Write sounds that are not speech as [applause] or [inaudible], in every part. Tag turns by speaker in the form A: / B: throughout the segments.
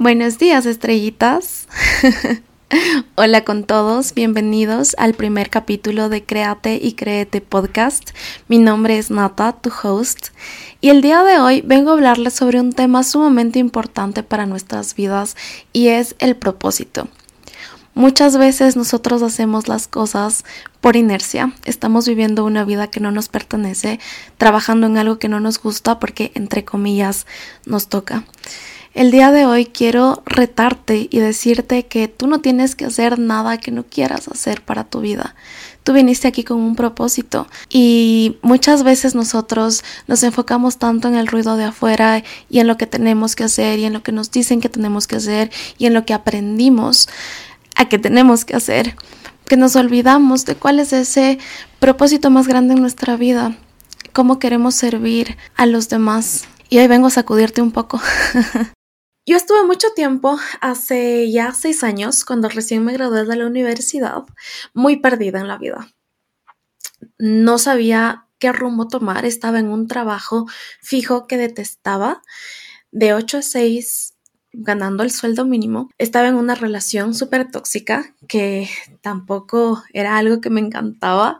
A: Buenos días, estrellitas. [laughs] Hola con todos, bienvenidos al primer capítulo de Créate y Créete Podcast. Mi nombre es Nata, tu host, y el día de hoy vengo a hablarles sobre un tema sumamente importante para nuestras vidas y es el propósito. Muchas veces nosotros hacemos las cosas por inercia, estamos viviendo una vida que no nos pertenece, trabajando en algo que no nos gusta porque, entre comillas, nos toca. El día de hoy quiero retarte y decirte que tú no tienes que hacer nada que no quieras hacer para tu vida. Tú viniste aquí con un propósito y muchas veces nosotros nos enfocamos tanto en el ruido de afuera y en lo que tenemos que hacer y en lo que nos dicen que tenemos que hacer y en lo que aprendimos a que tenemos que hacer, que nos olvidamos de cuál es ese propósito más grande en nuestra vida, cómo queremos servir a los demás. Y hoy vengo a sacudirte un poco. [laughs] Yo estuve mucho tiempo, hace ya seis años, cuando recién me gradué de la universidad, muy perdida en la vida. No sabía qué rumbo tomar, estaba en un trabajo fijo que detestaba, de 8 a 6 ganando el sueldo mínimo. Estaba en una relación súper tóxica que tampoco era algo que me encantaba.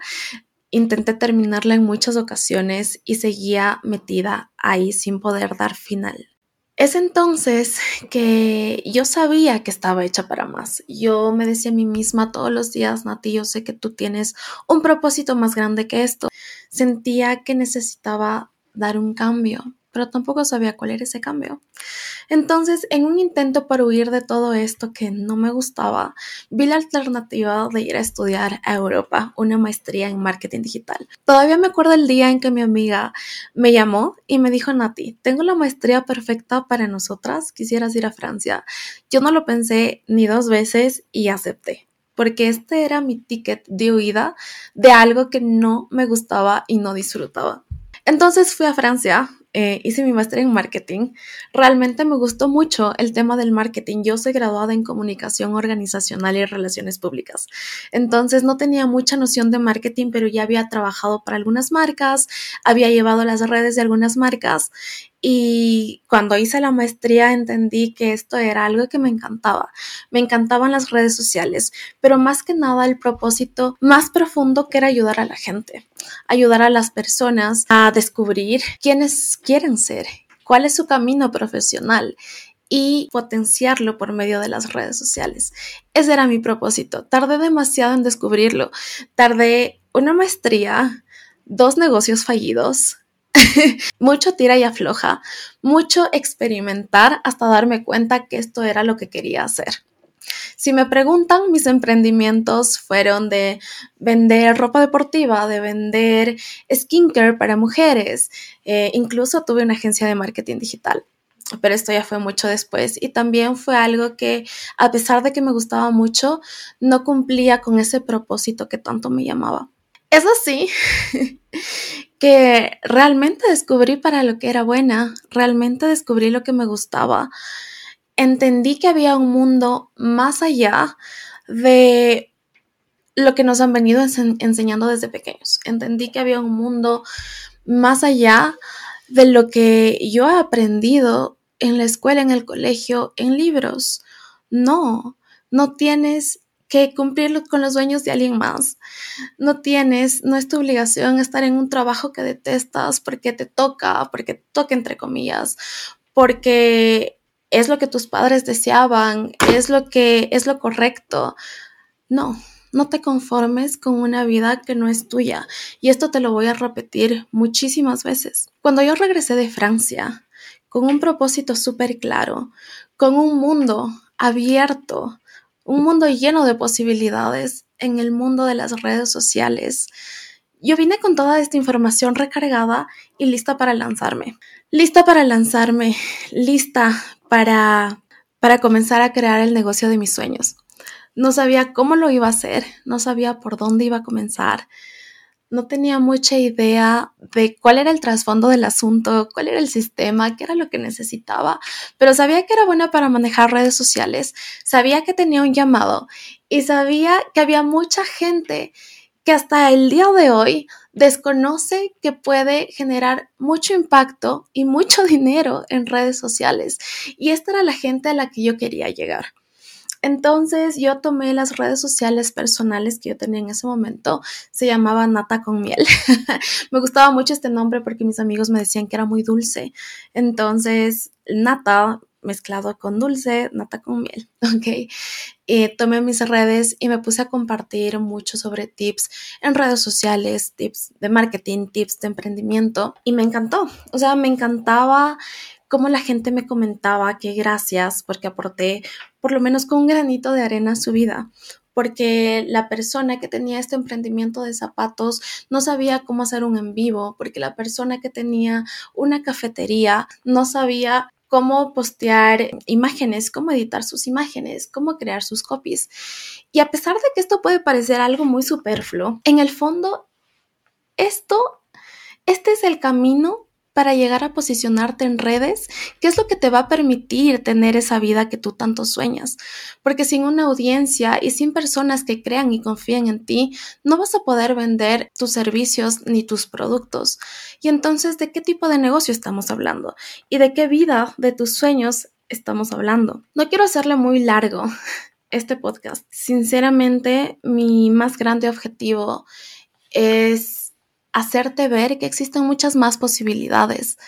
A: Intenté terminarla en muchas ocasiones y seguía metida ahí sin poder dar final. Es entonces que yo sabía que estaba hecha para más. Yo me decía a mí misma todos los días, Nati, yo sé que tú tienes un propósito más grande que esto. Sentía que necesitaba dar un cambio, pero tampoco sabía cuál era ese cambio. Entonces, en un intento para huir de todo esto que no me gustaba, vi la alternativa de ir a estudiar a Europa una maestría en marketing digital. Todavía me acuerdo el día en que mi amiga me llamó y me dijo, Nati, tengo la maestría perfecta para nosotras, quisieras ir a Francia. Yo no lo pensé ni dos veces y acepté porque este era mi ticket de huida de algo que no me gustaba y no disfrutaba. Entonces fui a Francia, eh, hice mi máster en marketing. Realmente me gustó mucho el tema del marketing. Yo soy graduada en comunicación organizacional y relaciones públicas. Entonces no tenía mucha noción de marketing, pero ya había trabajado para algunas marcas, había llevado las redes de algunas marcas y cuando hice la maestría entendí que esto era algo que me encantaba. Me encantaban las redes sociales, pero más que nada el propósito más profundo que era ayudar a la gente, ayudar a las personas a descubrir quiénes quieren ser, cuál es su camino profesional y potenciarlo por medio de las redes sociales. Ese era mi propósito. Tardé demasiado en descubrirlo. Tardé una maestría, dos negocios fallidos, [laughs] mucho tira y afloja, mucho experimentar hasta darme cuenta que esto era lo que quería hacer. Si me preguntan, mis emprendimientos fueron de vender ropa deportiva, de vender skincare para mujeres, eh, incluso tuve una agencia de marketing digital pero esto ya fue mucho después y también fue algo que a pesar de que me gustaba mucho, no cumplía con ese propósito que tanto me llamaba. Es así [laughs] que realmente descubrí para lo que era buena, realmente descubrí lo que me gustaba. Entendí que había un mundo más allá de lo que nos han venido enseñando desde pequeños. Entendí que había un mundo más allá de lo que yo he aprendido en la escuela, en el colegio, en libros. No, no tienes que cumplir con los dueños de alguien más. No tienes, no es tu obligación estar en un trabajo que detestas porque te toca, porque toca entre comillas, porque es lo que tus padres deseaban, es lo que es lo correcto. No, no te conformes con una vida que no es tuya. Y esto te lo voy a repetir muchísimas veces. Cuando yo regresé de Francia, con un propósito súper claro, con un mundo abierto, un mundo lleno de posibilidades en el mundo de las redes sociales. Yo vine con toda esta información recargada y lista para lanzarme. Lista para lanzarme, lista para, para comenzar a crear el negocio de mis sueños. No sabía cómo lo iba a hacer, no sabía por dónde iba a comenzar, no tenía mucha idea de cuál era el trasfondo del asunto, cuál era el sistema, qué era lo que necesitaba, pero sabía que era buena para manejar redes sociales, sabía que tenía un llamado y sabía que había mucha gente que hasta el día de hoy desconoce que puede generar mucho impacto y mucho [laughs] dinero en redes sociales. Y esta era la gente a la que yo quería llegar. Entonces yo tomé las redes sociales personales que yo tenía en ese momento, se llamaba Nata con miel. [laughs] me gustaba mucho este nombre porque mis amigos me decían que era muy dulce. Entonces, Nata mezclado con dulce, nata con miel, [laughs] ¿ok? Y tomé mis redes y me puse a compartir mucho sobre tips en redes sociales, tips de marketing, tips de emprendimiento y me encantó, o sea, me encantaba cómo la gente me comentaba que gracias porque aporté por lo menos con un granito de arena a su vida, porque la persona que tenía este emprendimiento de zapatos no sabía cómo hacer un en vivo, porque la persona que tenía una cafetería no sabía cómo postear imágenes, cómo editar sus imágenes, cómo crear sus copies. Y a pesar de que esto puede parecer algo muy superfluo, en el fondo, esto, este es el camino para llegar a posicionarte en redes, ¿qué es lo que te va a permitir tener esa vida que tú tanto sueñas? Porque sin una audiencia y sin personas que crean y confíen en ti, no vas a poder vender tus servicios ni tus productos. Y entonces, ¿de qué tipo de negocio estamos hablando? ¿Y de qué vida de tus sueños estamos hablando? No quiero hacerle muy largo [laughs] este podcast. Sinceramente, mi más grande objetivo es hacerte ver que existen muchas más posibilidades,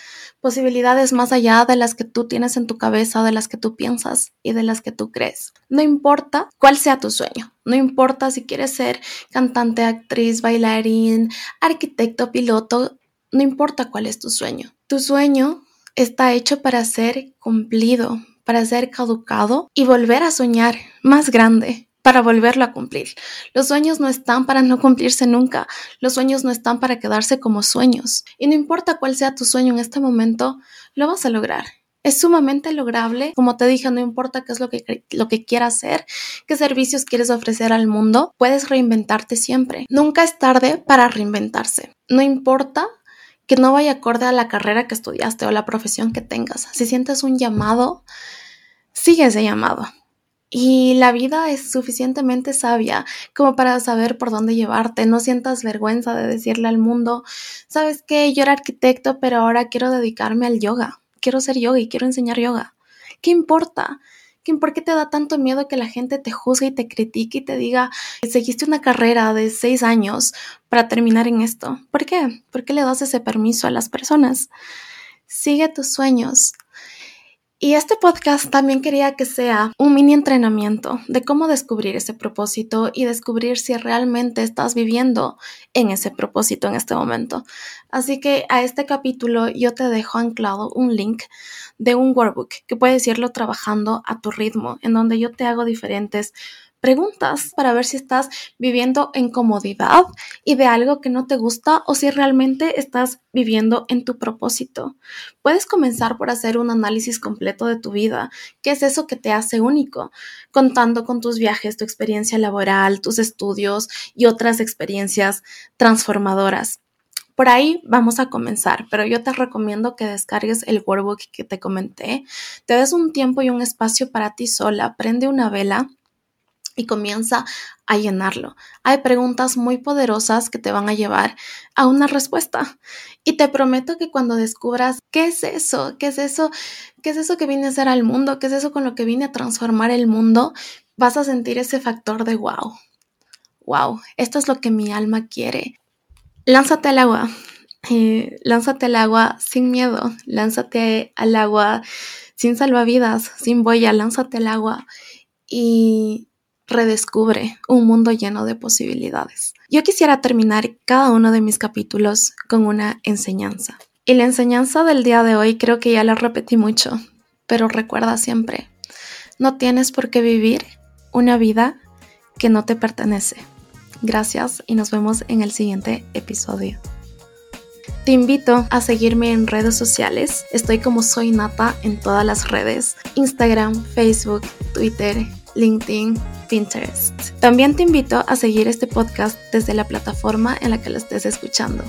A: posibilidades más allá de las que tú tienes en tu cabeza, de las que tú piensas y de las que tú crees. No importa cuál sea tu sueño, no importa si quieres ser cantante, actriz, bailarín, arquitecto, piloto, no importa cuál es tu sueño. Tu sueño está hecho para ser cumplido, para ser caducado y volver a soñar más grande, para volverlo a cumplir. Los sueños no están para no cumplirse nunca. Los sueños no están para quedarse como sueños. Y no importa cuál sea tu sueño en este momento, lo vas a lograr. Es sumamente lograble. Como te dije, no importa qué es lo que, lo que quieras hacer, qué servicios quieres ofrecer al mundo, puedes reinventarte siempre. Nunca es tarde para reinventarse. No importa que no vaya acorde a la carrera que estudiaste o la profesión que tengas. Si sientes un llamado, sigue ese llamado. Y la vida es suficientemente sabia como para saber por dónde llevarte. No sientas vergüenza de decirle al mundo, sabes que yo era arquitecto, pero ahora quiero dedicarme al yoga. Quiero ser yoga y quiero enseñar yoga. ¿Qué importa? ¿Por qué te da tanto miedo que la gente te juzgue y te critique y te diga, seguiste una carrera de seis años para terminar en esto? ¿Por qué? ¿Por qué le das ese permiso a las personas? Sigue tus sueños, y este podcast también quería que sea un mini entrenamiento de cómo descubrir ese propósito y descubrir si realmente estás viviendo en ese propósito en este momento. Así que a este capítulo yo te dejo anclado un link de un workbook que puedes irlo trabajando a tu ritmo, en donde yo te hago diferentes preguntas para ver si estás viviendo en comodidad y de algo que no te gusta o si realmente estás viviendo en tu propósito. Puedes comenzar por hacer un análisis completo de tu vida. ¿Qué es eso que te hace único? Contando con tus viajes, tu experiencia laboral, tus estudios y otras experiencias transformadoras. Por ahí vamos a comenzar, pero yo te recomiendo que descargues el workbook que te comenté, te des un tiempo y un espacio para ti sola, prende una vela y comienza a llenarlo. Hay preguntas muy poderosas que te van a llevar a una respuesta. Y te prometo que cuando descubras qué es eso, qué es eso, qué es eso que viene a hacer al mundo, qué es eso con lo que viene a transformar el mundo, vas a sentir ese factor de wow. Wow, esto es lo que mi alma quiere. Lánzate al agua. Eh, lánzate al agua sin miedo. Lánzate al agua sin salvavidas, sin boya. Lánzate al agua y redescubre un mundo lleno de posibilidades. Yo quisiera terminar cada uno de mis capítulos con una enseñanza. Y la enseñanza del día de hoy creo que ya la repetí mucho, pero recuerda siempre, no tienes por qué vivir una vida que no te pertenece. Gracias y nos vemos en el siguiente episodio. Te invito a seguirme en redes sociales. Estoy como soy Nata en todas las redes. Instagram, Facebook, Twitter, LinkedIn, Pinterest. También te invito a seguir este podcast desde la plataforma en la que lo estés escuchando.